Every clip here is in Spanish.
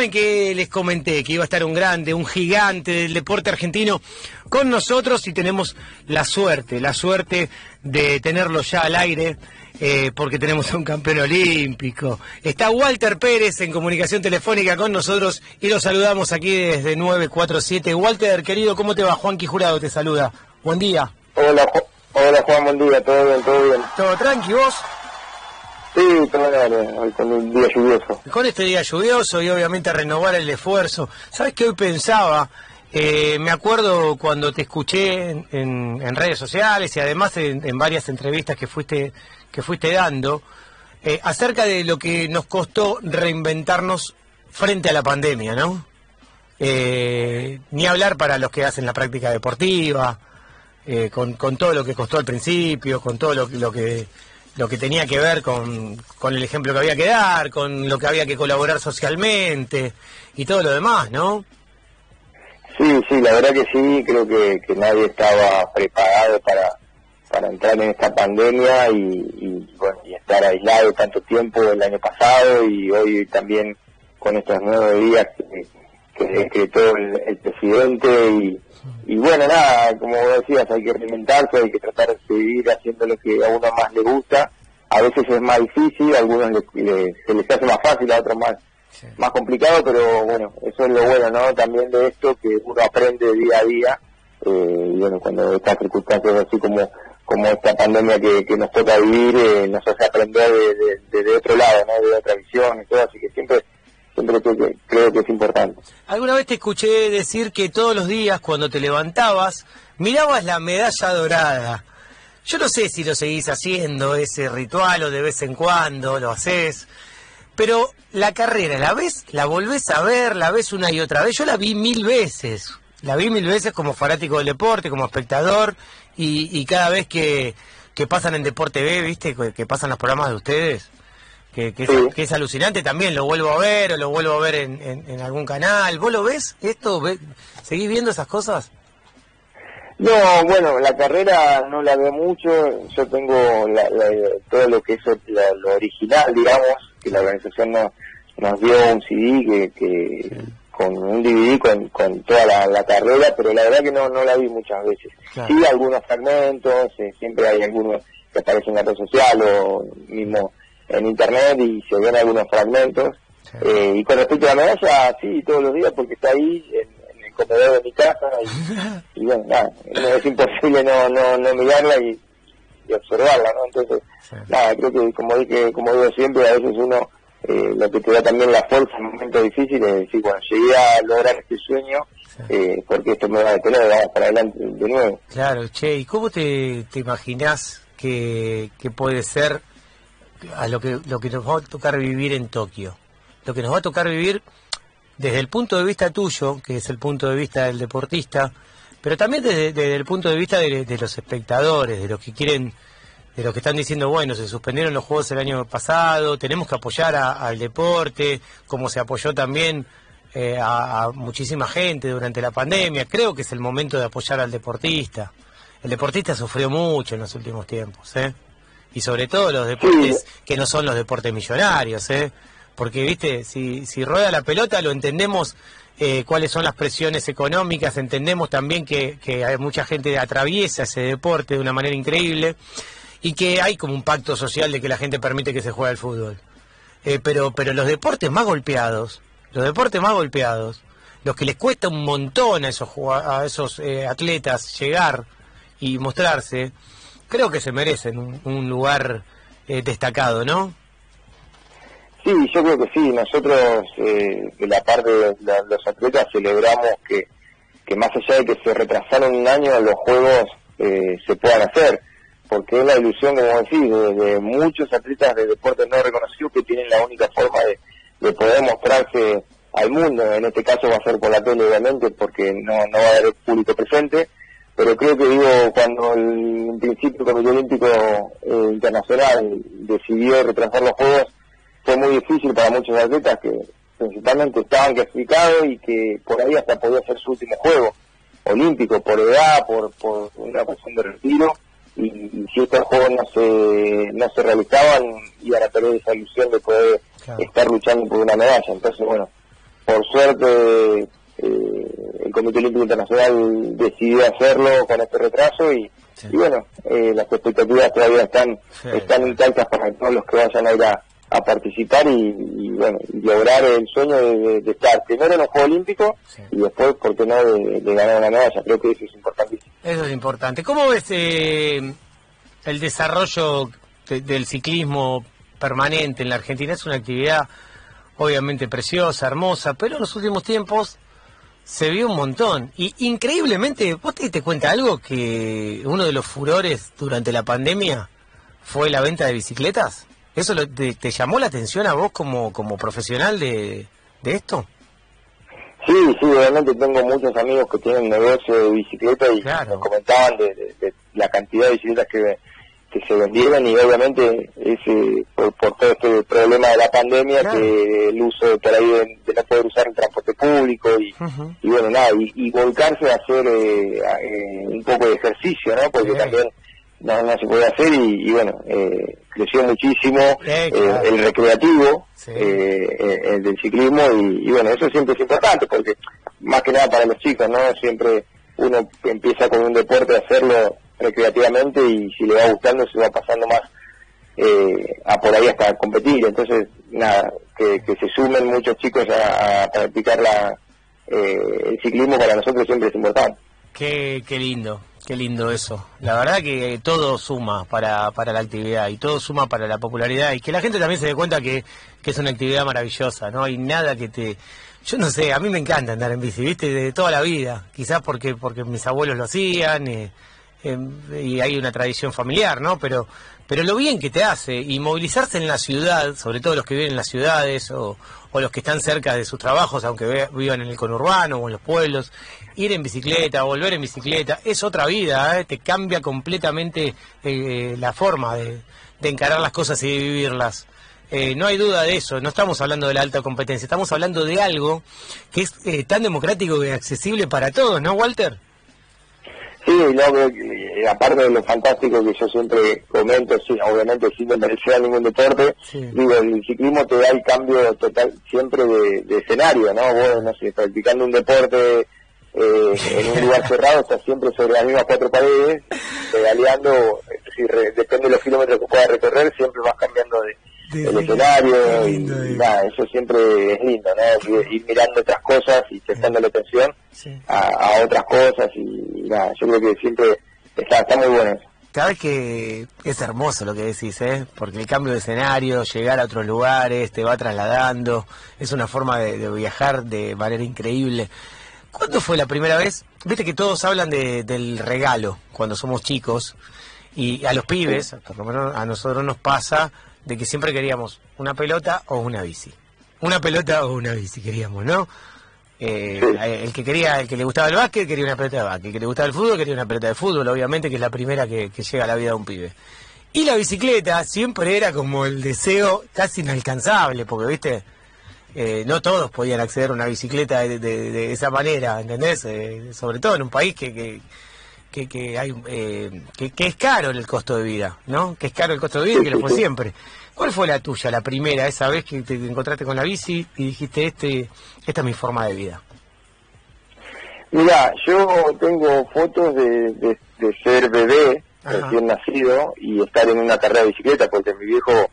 saben que les comenté que iba a estar un grande, un gigante del deporte argentino con nosotros y tenemos la suerte, la suerte de tenerlo ya al aire. Eh, porque tenemos a un campeón olímpico. Está Walter Pérez en comunicación telefónica con nosotros y lo saludamos aquí desde 947. Walter, querido, ¿cómo te va? Juan Quijurado te saluda. Buen día. Hola, hola Juan, buen día, todo bien, todo bien. ¿Todo tranqui vos? Sí, hoy con un día lluvioso. Con este día lluvioso y obviamente renovar el esfuerzo. ¿Sabes qué hoy pensaba? Eh, me acuerdo cuando te escuché en, redes sociales y además en, varias entrevistas que fuiste, que fuiste dando, eh, acerca de lo que nos costó reinventarnos frente a la pandemia, ¿no? Eh, ni hablar para los que hacen la práctica deportiva, con, con, todo lo que costó al principio, con todo lo, lo que lo que tenía que ver con, con, el ejemplo que había que dar, con lo que había que colaborar socialmente y todo lo demás, ¿no? Sí, sí, la verdad que sí, creo que, que nadie estaba preparado para, para entrar en esta pandemia y, bueno, y estar aislado tanto tiempo el año pasado y hoy también con estos nuevos días que, que decretó el, el presidente y, y bueno, nada, como decías, hay que reinventarse, hay que tratar de seguir haciendo lo que a uno más le gusta. A veces es más difícil, a algunos se les hace más fácil, a otros más, más complicado, pero bueno, eso es lo bueno, ¿no? También de esto, que uno aprende día a día. Eh, y bueno, cuando estas circunstancias así como como esta pandemia que, que nos toca vivir, eh, nos hace aprender de, de, otro lado, ¿no? De otra visión y todo, así que siempre creo que, es importante. Alguna vez te escuché decir que todos los días cuando te levantabas mirabas la medalla dorada. Yo no sé si lo seguís haciendo, ese ritual, o de vez en cuando lo haces, pero la carrera, ¿la ves? ¿La volvés a ver? ¿La ves una y otra vez? Yo la vi mil veces. La vi mil veces como fanático del deporte, como espectador, y, cada vez que, que pasan en Deporte B, ¿viste? Que pasan los programas de ustedes que, es, alucinante también, lo vuelvo a ver o lo vuelvo a ver en, algún canal. ¿Vos lo ves esto? ¿Seguís viendo esas cosas? No, bueno, la carrera no la veo mucho, yo tengo todo lo que es lo original, digamos, que la organización nos, nos dio un CD que, con un DVD con, toda la, carrera, pero la verdad que no, no la vi muchas veces. Sí, algunos fragmentos, eh, siempre hay algunos que aparecen en la red social o mismo en internet y se ven algunos fragmentos. Eh, y con respecto a la medalla, sí, todos los días porque está ahí en, el comedor de mi casa y, bueno, nada, es imposible no, no, no mirarla y, observarla, ¿no? Entonces, nada, creo que como, dije, como digo siempre, a veces uno eh, lo que te da también la fuerza en momentos difíciles es decir, bueno, llegué a lograr este sueño, eh, porque esto me va a detener, vamos para adelante de nuevo. Claro, che, ¿y cómo te, te imaginás que, que puede ser a lo que, lo que nos va a tocar vivir en Tokio. Lo que nos va a tocar vivir desde el punto de vista tuyo, que es el punto de vista del deportista, pero también desde, el punto de vista de, los espectadores, de los que quieren, de los que están diciendo, bueno, se suspendieron los juegos el año pasado, tenemos que apoyar al deporte, como se apoyó también eh, a, a, muchísima gente durante la pandemia. Creo que es el momento de apoyar al deportista. El deportista sufrió mucho en los últimos tiempos, ¿eh? Y sobre todo los deportes que no son los deportes millonarios, ¿eh? Porque, viste, si, si rueda la pelota lo entendemos eh, cuáles son las presiones económicas, entendemos también que, que hay mucha gente atraviesa ese deporte de una manera increíble y que hay como un pacto social de que la gente permite que se juegue al fútbol. Eh, pero, pero los deportes más golpeados, los deportes más golpeados, los que les cuesta un montón a esos, a esos eh, atletas llegar y mostrarse, creo que se merecen un, lugar eh, destacado, ¿no? Sí, yo creo que sí. Nosotros, eh, de la parte de los atletas, celebramos que, que más allá de que se retrasaron un año, los juegos eh, se puedan hacer. Porque es la ilusión, como decís, de, muchos atletas de deportes no reconocidos que tienen la única forma de, de poder mostrarse al mundo. En este caso va a ser por la tele, obviamente, porque no, no va a haber público presente pero creo que digo, cuando el, en principio el Comité Olímpico eh, Internacional decidió retrasar los Juegos, fue muy difícil para muchos atletas que principalmente estaban clasificados y que por ahí hasta podía ser su último juego olímpico, por edad, por, por una cuestión de retiro, y, si estos juegos no se, no se realizaban, iban a tener esa ilusión de poder estar luchando por una medalla. Entonces, bueno, por suerte eh, el Comité Olímpico Internacional decidió hacerlo con este retraso y, bueno, eh, las expectativas todavía están, están intactas para todos los que vayan a ir a, participar y, bueno, lograr el sueño de, estar primero en los Juegos Olímpicos y después, ¿por qué no?, de, ganar una medalla. Creo que eso es importantísimo. Eso es importante. ¿Cómo ves eh, el desarrollo del ciclismo permanente en la Argentina? Es una actividad obviamente preciosa, hermosa, pero en los últimos tiempos se vio un montón. Y increíblemente, ¿vos te diste cuenta algo? Que uno de los furores durante la pandemia fue la venta de bicicletas. ¿Eso te, llamó la atención a vos como, como profesional de, esto? Sí, sí, obviamente tengo muchos amigos que tienen negocio de bicicletas y me comentaban de, la cantidad de bicicletas que, que se vendieron y obviamente ese por, todo este problema de la pandemia que el uso por ahí de, no poder usar el transporte público y, bueno nada y, volcarse a hacer eh, eh, un poco de ejercicio no porque también no, no, se puede hacer y, bueno eh, creció muchísimo el recreativo el del ciclismo y, y bueno eso siempre es importante porque más que nada para los chicos no siempre uno empieza con un deporte a hacerlo recreativamente y si le va gustando se va pasando más eh, a por ahí hasta competir. Entonces, nada, que, se sumen muchos chicos a, practicar la, eh, el ciclismo para nosotros siempre es importante. Qué, qué lindo, qué lindo eso. La verdad que todo suma para, para la actividad y todo suma para la popularidad y que la gente también se dé cuenta que, que es una actividad maravillosa, no hay nada que te... Yo no sé, a mí me encanta andar en bici, viste, de toda la vida, quizás porque porque mis abuelos lo hacían, eh, Em, y hay una tradición familiar, ¿no? Pero, pero lo bien que te hace y movilizarse en la ciudad, sobre todo los que viven en las ciudades o, los que están cerca de sus trabajos, aunque vivan en el conurbano o en los pueblos, ir en bicicleta, volver en bicicleta, es otra vida, ¿eh? te cambia completamente eh, la forma de, encarar las cosas y de vivirlas. Eh, no hay duda de eso, no estamos hablando de la alta competencia, estamos hablando de algo que es tan democrático y accesible para todos, ¿no, Walter? Sí, no, aparte de lo fantástico que yo siempre comento, sí, obviamente sin desmerecer a ningún deporte, digo, el ciclismo te da el cambio total siempre de, escenario, ¿no? Vos, no sé, practicando un deporte eh, en un lugar cerrado, estás siempre sobre las mismas cuatro paredes, pedaleando, si depende de los kilómetros que puedas recorrer, siempre vas cambiando de, el escenario y nada, eso siempre es lindo, ¿no? Ir mirando otras cosas y prestando la atención a, otras cosas y, nada, yo creo que siempre está, está muy bueno eso. Sabes que es hermoso lo que decís, ¿eh? Porque el cambio de escenario, llegar a otros lugares, te va trasladando, es una forma de, viajar de manera increíble. ¿Cuándo fue la primera vez? Viste que todos hablan de, del regalo cuando somos chicos y a los pibes, por lo menos a nosotros nos pasa de que siempre queríamos una pelota o una bici. Una pelota o una bici queríamos, ¿no? Eh, el que quería, el que le gustaba el básquet quería una pelota de básquet, el que le gustaba el fútbol quería una pelota de fútbol, obviamente que es la primera que, llega a la vida de un pibe. Y la bicicleta siempre era como el deseo casi inalcanzable, porque viste, eh, no todos podían acceder a una bicicleta de, esa manera, ¿entendés? Eh, sobre todo en un país que, que, que, hay, eh, que, es caro el costo de vida, ¿no? Que es caro el costo de vida y que lo fue siempre. ¿Cuál fue la tuya, la primera, esa vez que te encontraste con la bici y dijiste, este, esta es mi forma de vida? Mira, yo tengo fotos de, de, ser bebé, recién nacido, y estar en una carrera de bicicleta, porque mi viejo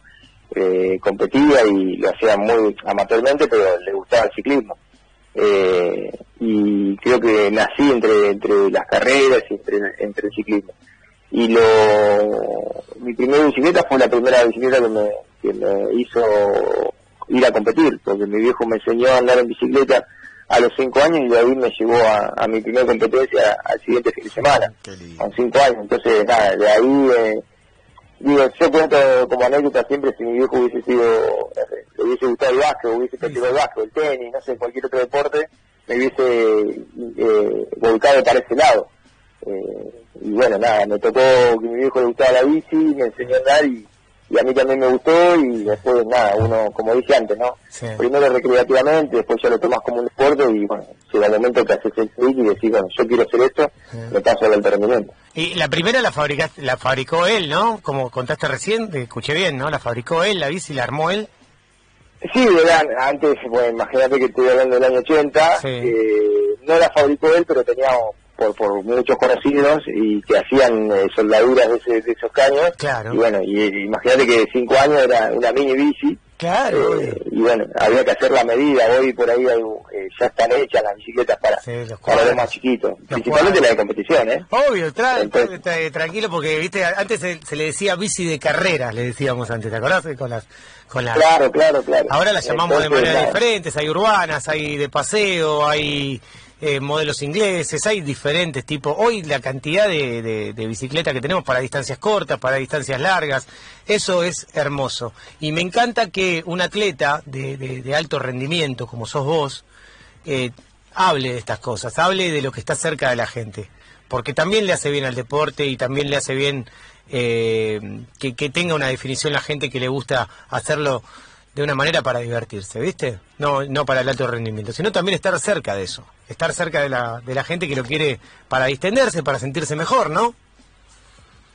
eh, competía y lo hacía muy amateurmente, pero le gustaba el ciclismo. Eh, y creo que nací entre entre las carreras y entre, entre el ciclismo. Y lo mi primera bicicleta fue la primera bicicleta que me, que me hizo ir a competir, porque mi viejo me enseñó a andar en bicicleta a los cinco años y de ahí me llevó a, mi primera competencia al siguiente fin de semana, a los cinco años. Entonces, nada, de ahí, eh, digo, yo cuento como anécdota siempre si mi viejo hubiese sido, le hubiese gustado el básquet, hubiese practicado el básquet, el tenis, no sé, cualquier otro deporte, me hubiese eh, volcado para ese lado. Eh, y bueno, nada, me tocó que mi viejo le gustaba la bici, me enseñó a andar y, a mí también me gustó y después nada, uno, como dije antes, ¿no? Primero recreativamente, después ya lo tomas como un deporte y bueno, llega el momento que haces el clic y decís, bueno, yo quiero hacer esto, me paso al entrenamiento. Y la primera la, fabricaste, la fabricó él, ¿no? Como contaste recién, escuché bien, ¿no? La fabricó él, la bici la armó él. Sí, eran, antes, bueno, imagínate que estoy hablando del año 80, eh, no la fabricó él, pero tenía por, por muchos conocidos y que hacían eh, soldaduras de, esos caños. Claro. Y bueno, y, imagínate que cinco años era una mini bici. Claro. Eh, y bueno, había que hacer la medida. Hoy por ahí eh, ya están hechas las bicicletas para, los, para los más chiquitos. Principalmente la de competición, ¿eh? Obvio, tranquilo porque, viste, antes se, le decía bici de carrera, le decíamos antes, ¿te acordás? Con las, con las... Claro, claro, claro. Ahora las llamamos de manera diferentes, hay urbanas, hay de paseo, hay eh, modelos ingleses, hay diferentes tipos. Hoy la cantidad de, de, bicicletas que tenemos para distancias cortas, para distancias largas, eso es hermoso. Y me encanta que un atleta de, alto rendimiento, como sos vos, eh, hable de estas cosas, hable de lo que está cerca de la gente. Porque también le hace bien al deporte y también le hace bien eh, que, que tenga una definición la gente que le gusta hacerlo de una manera para divertirse, ¿viste? No, no para el alto rendimiento, sino también estar cerca de eso, estar cerca de la, de la gente que lo quiere para distenderse, para sentirse mejor, ¿no?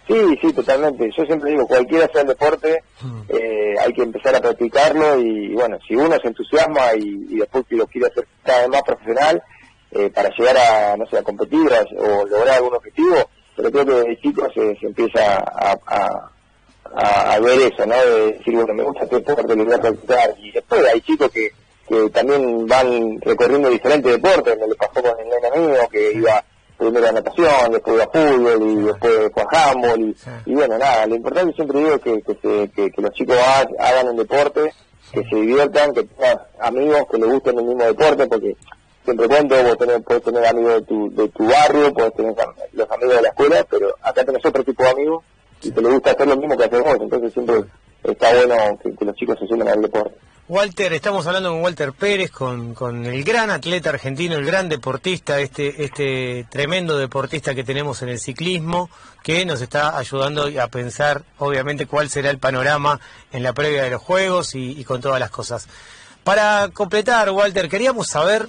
Sí, sí, totalmente. Yo siempre digo, cualquiera sea el deporte, hmm. eh, hay que empezar a practicarlo y bueno, si uno se entusiasma y, después lo quiere hacer cada vez más profesional eh, para llegar a, no sé, a competir o lograr algún objetivo, pero creo que de chico se, se empieza a a, ver eso, ¿no? De decir, bueno, me gusta este deporte, lo voy a practicar. Y después hay chicos que, que también van recorriendo diferentes deportes, me lo pasó con el nene mío que iba primero a natación, después iba a fútbol y después fue a handball y, bueno, nada, lo importante siempre digo es que, que, que, los chicos hagan un deporte, que se diviertan, que tengan amigos que les gusten el mismo deporte, porque siempre cuento, vos tenés, podés tener amigos de tu, de tu barrio, podés tener los amigos de la escuela, pero acá tenés otro tipo de amigos y que le gusta hacer lo mismo que hacemos, entonces siempre está bueno que, los chicos se sumen al deporte. Walter, estamos hablando con Walter Pérez, con, con el gran atleta argentino, el gran deportista, este, este tremendo deportista que tenemos en el ciclismo, que nos está ayudando a pensar, obviamente, cuál será el panorama en la previa de los Juegos y, y con todas las cosas. Para completar, Walter, queríamos saber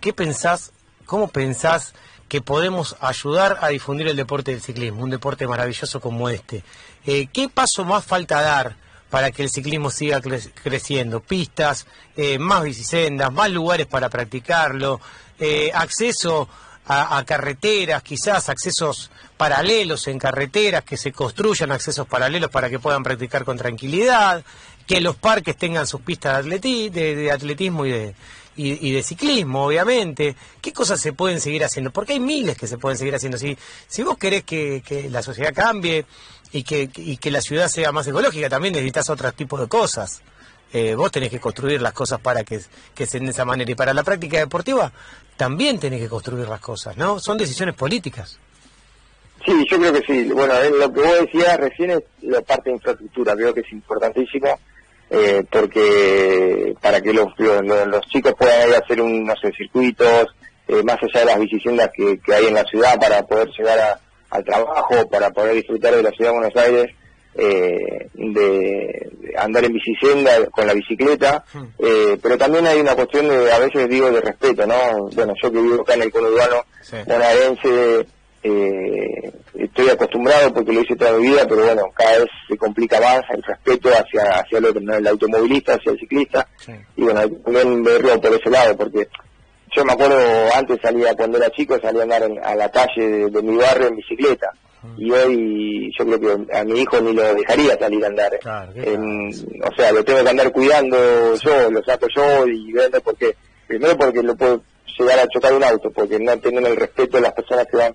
qué pensás, cómo pensás que podemos ayudar a difundir el deporte del ciclismo, un deporte maravilloso como este. Eh, ¿Qué paso más falta dar para que el ciclismo siga creciendo? Pistas, eh, más bicisendas, más lugares para practicarlo, eh, acceso a, carreteras, quizás accesos paralelos en carreteras, que se construyan accesos paralelos para que puedan practicar con tranquilidad, que los parques tengan sus pistas de atletismo y de, y, de ciclismo, obviamente. ¿Qué cosas se pueden seguir haciendo? Porque hay miles que se pueden seguir haciendo. Si, si vos querés que, la sociedad cambie y que, y que la ciudad sea más ecológica, también necesitas otros tipos de cosas. Eh, vos tenés que construir las cosas para que, que sean de esa manera. Y para la práctica deportiva también tenés que construir las cosas, ¿no? Son decisiones políticas. Sí, yo creo que sí. Bueno, lo que vos decías recién es la parte de infraestructura, creo que es importantísimo eh, porque para que los, los, chicos puedan ir a hacer un, no sé, circuitos, eh, más allá de las bicisendas que, hay en la ciudad para poder llegar al trabajo, para poder disfrutar de la ciudad de Buenos Aires, eh, de, andar en bicisenda con la bicicleta, hmm. eh, pero también hay una cuestión de, a veces digo, de respeto, ¿no? Bueno, yo que vivo acá en el conurbano bonaerense, eh, estoy acostumbrado porque lo hice toda mi vida, pero bueno, cada vez se complica más el respeto hacia, hacia el otro, el automovilista, hacia el ciclista, y bueno, también verlo por ese lado, porque yo me acuerdo antes salía, cuando era chico, salía a andar a la calle de, mi barrio en bicicleta, y hoy yo creo que a mi hijo ni lo dejaría salir a andar. o sea, lo tengo que andar cuidando yo, lo saco yo y vendo porque, primero porque lo puedo llegar a chocar un auto, porque no tienen el respeto de las personas que van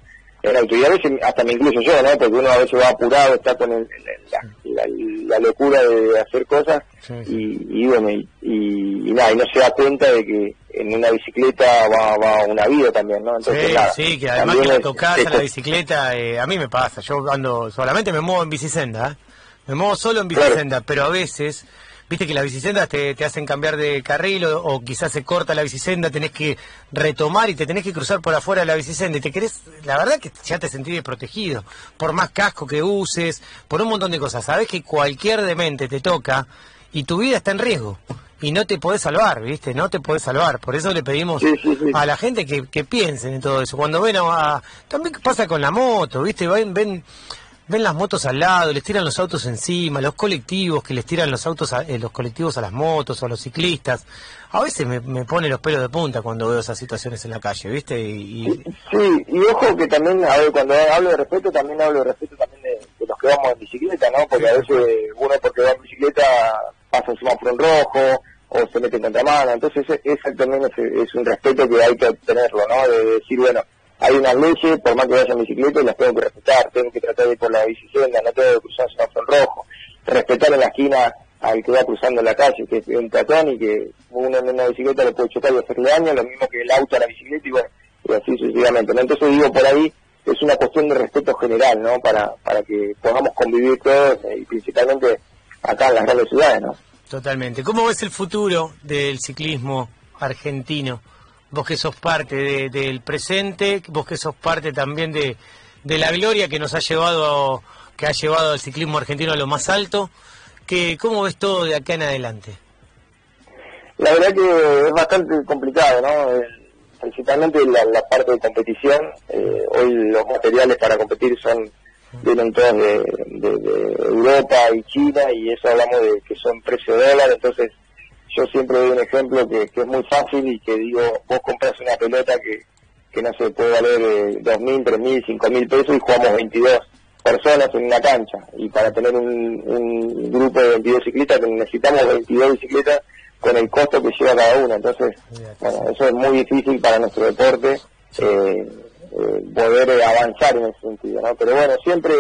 y a veces hasta me incluyo yo, ¿no? Porque uno a veces va apurado, está con la, locura de hacer cosas Y, bueno, y, nada, y no se da cuenta de que en una bicicleta va, va una vida también, ¿no? Entonces, sí, sí, que además que la tocás a la bicicleta, eh, a mí me pasa, yo ando, solamente me muevo en bicicenda, ¿eh? me muevo solo en bicicenda, pero a veces viste que las bicisendas te, hacen cambiar de carril o, quizás se corta la bicisenda, tenés que retomar y te tenés que cruzar por afuera de la bicisenda y te querés, la verdad que ya te sentís desprotegido, por más casco que uses, por un montón de cosas. Sabés que cualquier demente te toca y tu vida está en riesgo y no te podés salvar, ¿viste? No te podés salvar. Por eso le pedimos a la gente que, que piensen en todo eso. Cuando ven a, También pasa con la moto, ¿viste? Ven, ven ven las motos al lado, les tiran los autos encima, los colectivos que les tiran los autos, a, eh, los colectivos a las motos o a los ciclistas. A veces me, me, pone los pelos de punta cuando veo esas situaciones en la calle, ¿viste? Y, Sí, y ojo que también, a ver, cuando hablo de respeto, también hablo de respeto también de, los que vamos en bicicleta, ¿no? Porque a veces uno porque va en bicicleta pasa un rojo o se mete en contramano, entonces ese, también es, un respeto que hay que tenerlo, ¿no? De decir, bueno, hay unas leyes, por más que vaya en bicicleta, las tengo que respetar, tengo que tratar de ir por la bicicleta, no tengo que cruzar semáforo rojo, respetar en la esquina al que va cruzando la calle, que es un peatón y que uno en una bicicleta le puede chocar y hacerle daño, lo mismo que el auto a la bicicleta y bueno, y así sucesivamente. Entonces digo, por ahí es una cuestión de respeto general, ¿no? Para, para que podamos convivir todos eh, y principalmente acá en las grandes ciudades, ¿no? Totalmente. ¿Cómo ves el futuro del ciclismo argentino? Vos que sos parte del presente, vos que sos parte también de, de la gloria que nos ha llevado, que ha llevado al ciclismo argentino a lo más alto, que, ¿cómo ves todo de acá en adelante? La verdad que es bastante complicado, ¿no? principalmente la, parte de competición. Eh, hoy los materiales para competir son vienen todos de, Europa y China y eso hablamos de que son precio dólar, entonces yo siempre doy un ejemplo que, es muy fácil y que digo, vos compras una pelota que, que no se puede valer eh, dos mil, tres mil, cinco mil pesos y jugamos 22 personas en una cancha y para tener un, grupo de 22 ciclistas necesitamos 22 bicicletas con el costo que lleva cada una. Entonces, bueno, eso es muy difícil para nuestro deporte eh, eh, poder avanzar en ese sentido, ¿no? Pero bueno, siempre,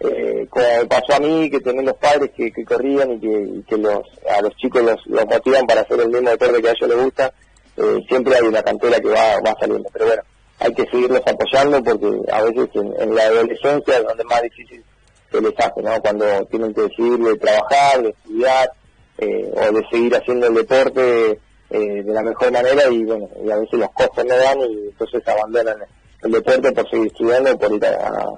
eh, como pasó a mí, que tener los padres que, corrían y que, los, a los chicos los, los, motivan para hacer el mismo deporte que a ellos les gusta, eh, siempre hay una cantera que va, saliendo. Pero bueno, hay que seguirlos apoyando porque a veces en, la adolescencia es donde más difícil se les hace, ¿no? Cuando tienen que decidir de trabajar, de estudiar, eh, o de seguir haciendo el deporte eh, de la mejor manera y bueno, y a veces los costos no dan y entonces abandonan el deporte por seguir estudiando por ir a,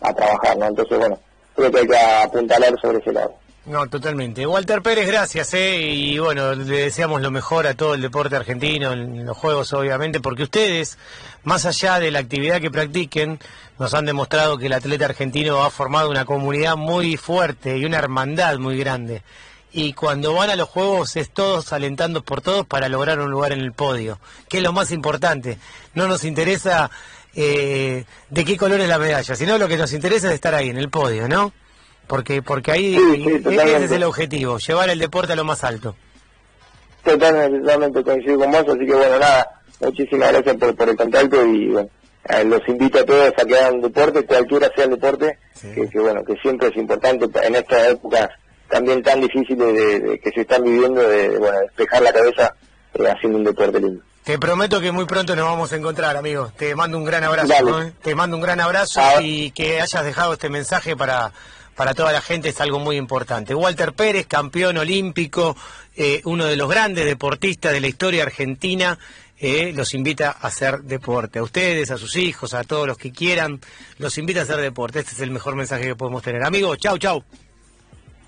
trabajar, ¿no? Entonces bueno, creo que hay que apuntalar sobre ese lado. No, totalmente. Walter Pérez, gracias, ¿eh? Y bueno, le deseamos lo mejor a todo el deporte argentino, en los juegos obviamente, porque ustedes, más allá de la actividad que practiquen, nos han demostrado que el atleta argentino ha formado una comunidad muy fuerte y una hermandad muy grande y cuando van a los juegos es todos alentando por todos para lograr un lugar en el podio, que es lo más importante. No nos interesa eh, de qué color es la medalla, sino lo que nos interesa es estar ahí en el podio, ¿no? Porque porque ahí ese es el objetivo, llevar el deporte a lo más alto. Totalmente, totalmente coincido con vos, así que bueno, nada, muchísimas gracias por, por el contacto y bueno, eh, los invito a todos a que hagan deporte, cualquiera sea el deporte, que, que, bueno, que siempre es importante en estas épocas también tan difíciles de, que se están viviendo de, bueno, despejar la cabeza eh, haciendo un deporte lindo. Te prometo que muy pronto nos vamos a encontrar, amigo. Te mando un gran abrazo. Te mando un gran abrazo y que hayas dejado este mensaje para, para toda la gente es algo muy importante. Walter Pérez, campeón olímpico, eh, uno de los grandes deportistas de la historia argentina, eh, los invita a hacer deporte. A ustedes, a sus hijos, a todos los que quieran, los invita a hacer deporte. Este es el mejor mensaje que podemos tener. Amigos, chau, chau.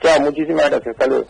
Chao, muchísimas gracias. Saludos.